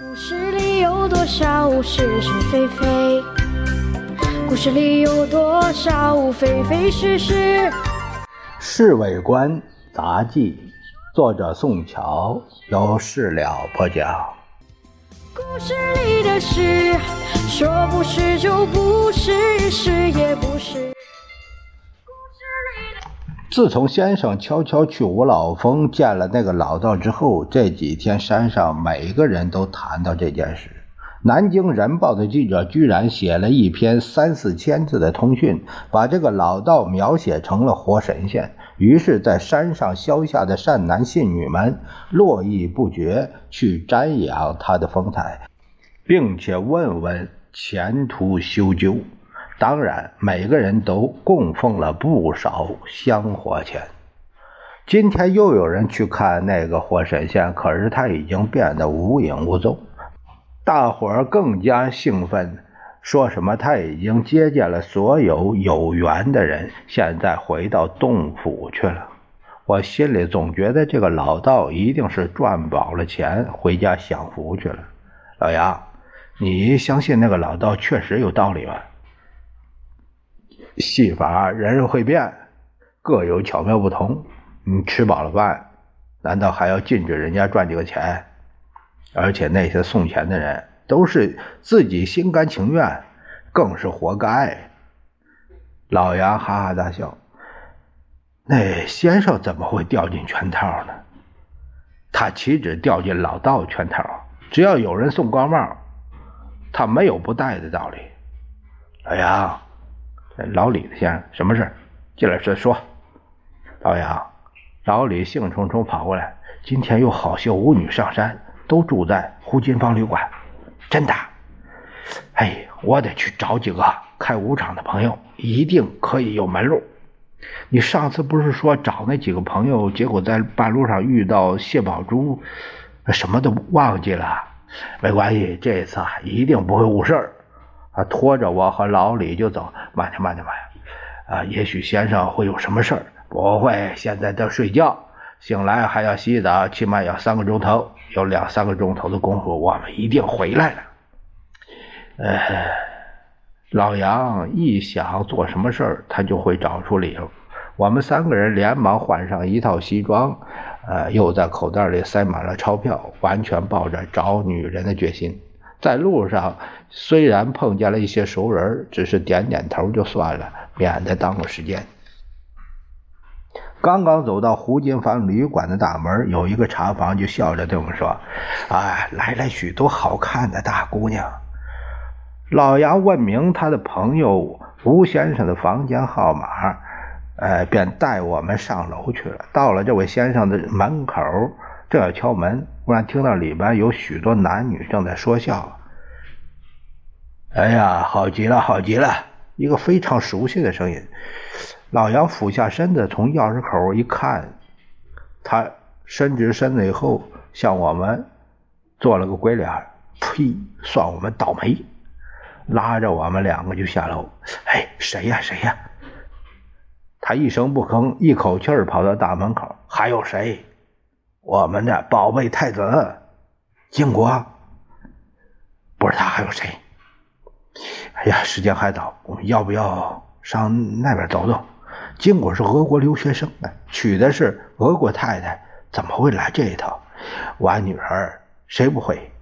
故事里有多少是是非非？故事里有多少非非是是？《侍卫官杂记》，作者宋乔，由事了播讲。故事里的事，说不是就不是，是也不是。自从先生悄悄去五老峰见了那个老道之后，这几天山上每个人都谈到这件事。南京人报的记者居然写了一篇三四千字的通讯，把这个老道描写成了活神仙。于是，在山上消下的善男信女们络绎不绝去瞻仰他的风采，并且问问前途修究。当然，每个人都供奉了不少香火钱。今天又有人去看那个活神仙，可是他已经变得无影无踪。大伙儿更加兴奋，说什么他已经接见了所有有缘的人，现在回到洞府去了。我心里总觉得这个老道一定是赚饱了钱，回家享福去了。老杨，你相信那个老道确实有道理吗？戏法人人会变，各有巧妙不同。你吃饱了饭，难道还要禁止人家赚这个钱？而且那些送钱的人都是自己心甘情愿，更是活该。老杨哈哈大笑。那先生怎么会掉进圈套呢？他岂止掉进老道圈套？只要有人送高帽，他没有不戴的道理。老杨。老李先生，什么事进来再说。老杨，老李兴冲冲跑过来。今天有好些舞女上山，都住在胡金芳旅馆。真的？哎，我得去找几个开舞场的朋友，一定可以有门路。你上次不是说找那几个朋友，结果在半路上遇到谢宝珠，什么都忘记了。没关系，这一次啊，一定不会误事儿。他拖着我和老李就走，慢点，慢点，慢点。啊，也许先生会有什么事儿，不会。现在在睡觉，醒来还要洗澡，起码要三个钟头。有两三个钟头的功夫，我们一定回来了。呃，老杨一想做什么事儿，他就会找出理由。我们三个人连忙换上一套西装，呃，又在口袋里塞满了钞票，完全抱着找女人的决心。在路上，虽然碰见了一些熟人，只是点点头就算了，免得耽误时间。刚刚走到胡金芳旅馆的大门，有一个茶房就笑着对我们说：“啊，来了许多好看的大姑娘。”老杨问明他的朋友吴先生的房间号码，呃，便带我们上楼去了。到了这位先生的门口。正要敲门，忽然听到里边有许多男女正在说笑。哎呀，好极了，好极了！一个非常熟悉的声音。老杨俯下身子，从钥匙口一看，他伸直身子以后，向我们做了个鬼脸。呸！算我们倒霉！拉着我们两个就下楼。哎，谁呀？谁呀？他一声不吭，一口气跑到大门口。还有谁？我们的宝贝太子，金国，不知道还有谁？哎呀，时间还早，我们要不要上那边走走？金国是俄国留学生，娶的是俄国太太，怎么会来这一套？玩女儿谁不会？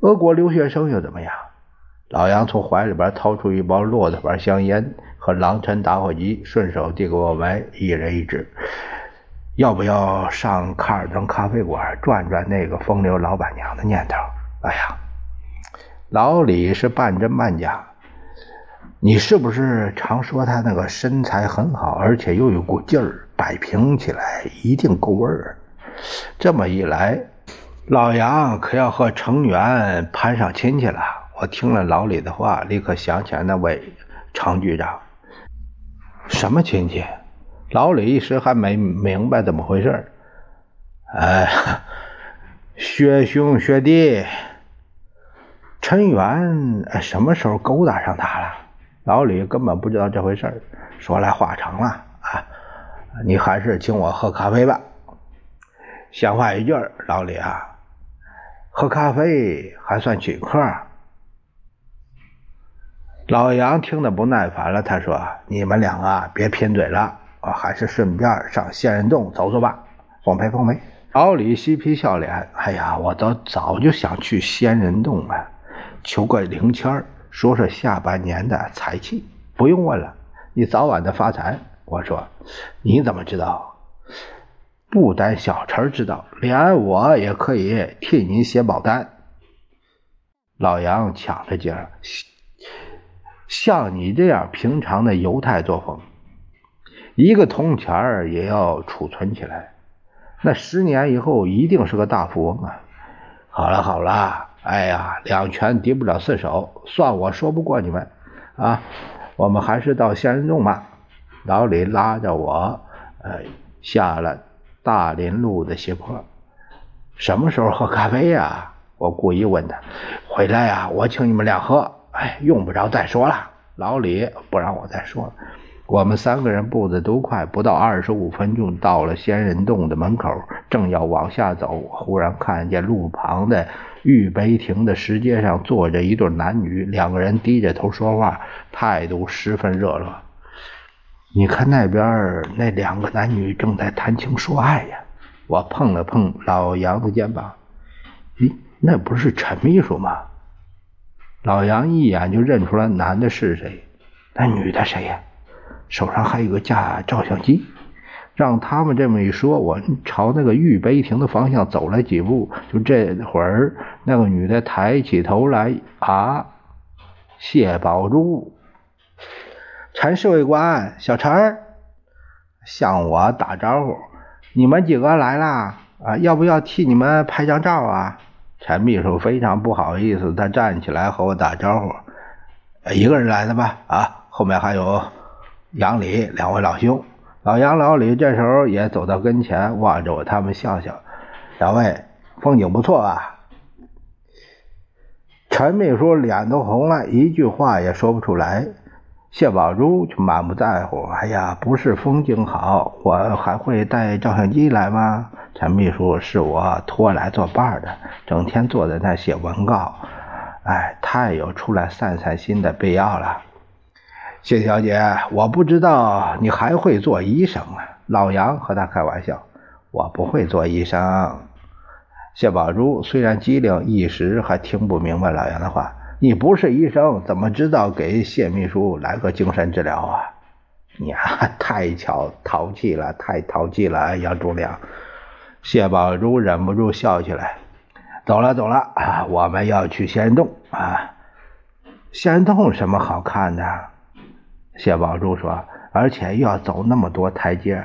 俄国留学生又怎么样？老杨从怀里边掏出一包骆驼牌香烟和狼尘打火机，顺手递给我们一人一支。要不要上卡尔登咖啡馆转转那个风流老板娘的念头？哎呀，老李是半真半假。你是不是常说他那个身材很好，而且又有股劲儿，摆平起来一定够味儿？这么一来，老杨可要和程元攀上亲戚了。我听了老李的话，立刻想起来那位程局长。什么亲戚？老李一时还没明白怎么回事哎，薛兄薛弟，陈元什么时候勾搭上他了？老李根本不知道这回事说来话长了啊，你还是请我喝咖啡吧。闲话一句，老李啊，喝咖啡还算请客。老杨听得不耐烦了，他说：“你们两个别贫嘴了，我还是顺便上仙人洞走走吧，奉陪奉陪。”老李嬉皮笑脸：“哎呀，我都早就想去仙人洞了，求个灵签说说下半年的财气。不用问了，你早晚的发财。”我说：“你怎么知道？不单小陈知道，连我也可以替你写保单。”老杨抢着劲儿。像你这样平常的犹太作风，一个铜钱儿也要储存起来，那十年以后一定是个大富翁啊！好了好了，哎呀，两拳敌不了四手，算我说不过你们啊！我们还是到仙人洞吧。老李拉着我，呃，下了大林路的斜坡。什么时候喝咖啡呀？我故意问他。回来呀，我请你们俩喝。哎，用不着再说了。老李不让我再说了。我们三个人步子都快，不到二十五分钟到了仙人洞的门口，正要往下走，忽然看见路旁的玉碑亭的石阶上坐着一对男女，两个人低着头说话，态度十分热络。你看那边那两个男女正在谈情说爱呀！我碰了碰老杨的肩膀，咦，那不是陈秘书吗？老杨一眼就认出来男的是谁，那女的谁呀？手上还有个架照相机。让他们这么一说，我朝那个玉碑亭的方向走了几步，就这会儿，那个女的抬起头来，啊，谢宝珠，陈侍卫官，小陈儿向我打招呼，你们几个来啦？啊，要不要替你们拍张照啊？陈秘书非常不好意思，他站起来和我打招呼：“一个人来的吧？啊，后面还有杨李两位老兄。”老杨、老李这时候也走到跟前，望着我，他们笑笑：“两位风景不错啊。”陈秘书脸都红了，一句话也说不出来。谢宝珠却满不在乎：“哎呀，不是风景好，我还会带照相机来吗？”陈秘书是我托来做伴的，整天坐在那写文稿，哎，太有出来散散心的必要了。谢小姐，我不知道你还会做医生啊？老杨和他开玩笑，我不会做医生。谢宝珠虽然机灵，一时还听不明白老杨的话。你不是医生，怎么知道给谢秘书来个精神治疗啊？你啊，太巧淘气了，太淘气了，杨忠良。谢宝珠忍不住笑起来。走了走了，我们要去仙洞啊！仙洞什么好看的？谢宝珠说，而且又要走那么多台阶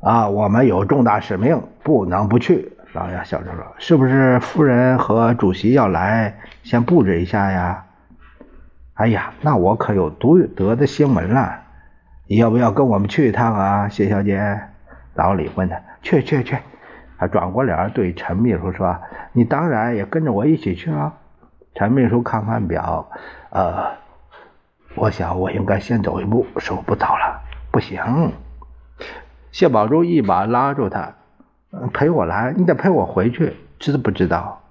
啊！我们有重大使命，不能不去。老杨笑着说：“是不是夫人和主席要来，先布置一下呀？”哎呀，那我可有独得的新闻了！你要不要跟我们去一趟啊，谢小姐？老李问他。去去去！他转过脸对陈秘书说：“你当然也跟着我一起去啊。”陈秘书看看表，呃，我想我应该先走一步，时候不早了。不行！谢宝珠一把拉住他：“陪我来，你得陪我回去，知不知道？”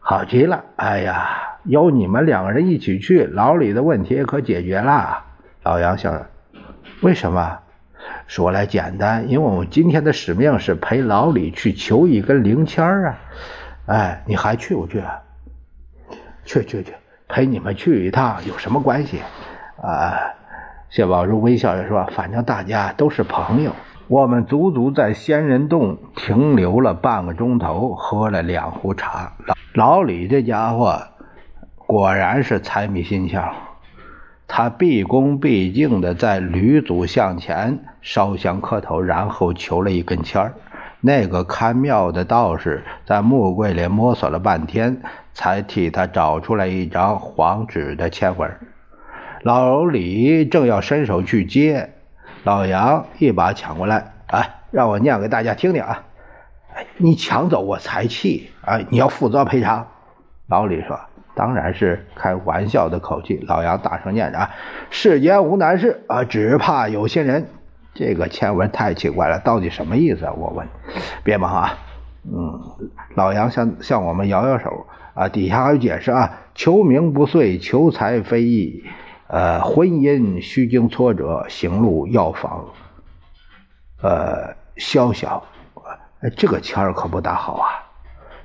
好极了！哎呀，有你们两个人一起去，老李的问题也可解决了。老杨笑了：“为什么？”说来简单，因为我们今天的使命是陪老李去求一根灵签啊！哎，你还去不去？去去去，陪你们去一趟有什么关系？啊！谢宝珠微笑着说：“反正大家都是朋友。”我们足足在仙人洞停留了半个钟头，喝了两壶茶。老老李这家伙果然是财迷心窍。他毕恭毕敬地在吕祖像前烧香磕头，然后求了一根签儿。那个看庙的道士在木柜里摸索了半天，才替他找出来一张黄纸的签文。老李正要伸手去接，老杨一把抢过来：“哎，让我念给大家听听啊！哎，你抢走我财气，哎，你要负责赔偿。”老李说。当然是开玩笑的口气。老杨大声念着：“啊，世间无难事啊，只怕有心人。”这个签文太奇怪了，到底什么意思啊？我问。别忙啊，嗯，老杨向向我们摇摇手啊，底下还有解释啊：求名不遂，求财非易，呃，婚姻须经挫折，行路要防呃宵小。这个签儿可不大好啊！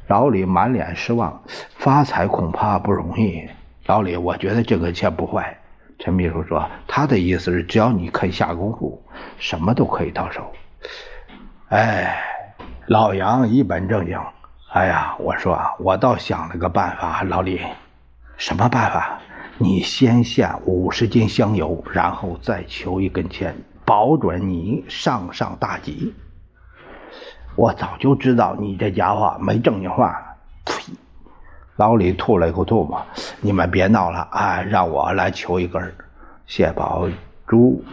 老李满脸失望，发财恐怕不容易。老李，我觉得这个签不坏。陈秘书说，他的意思是，只要你肯下功夫，什么都可以到手。哎。老杨一本正经，哎呀，我说，我倒想了个办法，老李，什么办法？你先献五十斤香油，然后再求一根签，保准你上上大吉。我早就知道你这家伙没正经话。呸！老李吐了一口唾沫。你们别闹了啊，让我来求一根。谢宝珠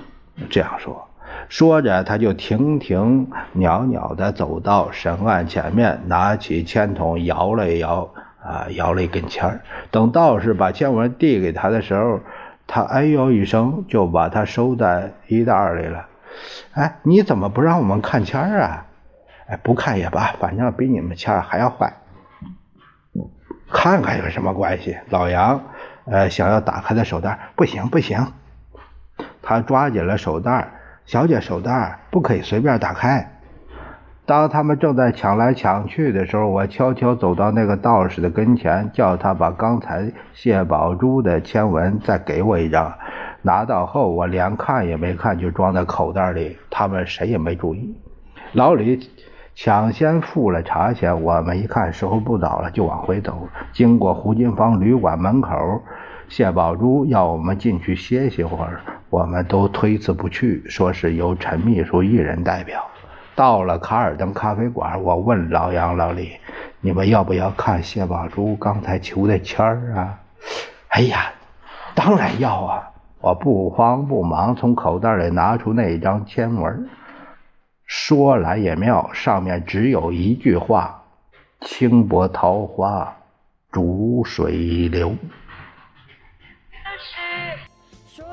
这样说。说着，他就停停袅袅地走到神案前面，拿起签筒摇了摇，啊，摇了一根签。等道士把签文递给他的时候，他哎呦一声，就把它收在衣袋里了。哎，你怎么不让我们看签儿啊？哎，不看也罢，反正比你们签儿还要坏。看看有什么关系？老杨，呃，想要打开的手袋，不行不行。他抓紧了手袋。小姐手袋不可以随便打开。当他们正在抢来抢去的时候，我悄悄走到那个道士的跟前，叫他把刚才谢宝珠的签文再给我一张。拿到后，我连看也没看，就装在口袋里。他们谁也没注意。老李抢先付了茶钱，我们一看时候不早了，就往回走。经过胡金芳旅馆门口。谢宝珠要我们进去歇息会儿，我们都推辞不去，说是由陈秘书一人代表。到了卡尔登咖啡馆，我问老杨、老李：“你们要不要看谢宝珠刚才求的签儿啊？”“哎呀，当然要啊！”我不慌不忙从口袋里拿出那张签文。说来也妙，上面只有一句话：“轻薄桃花逐水流。”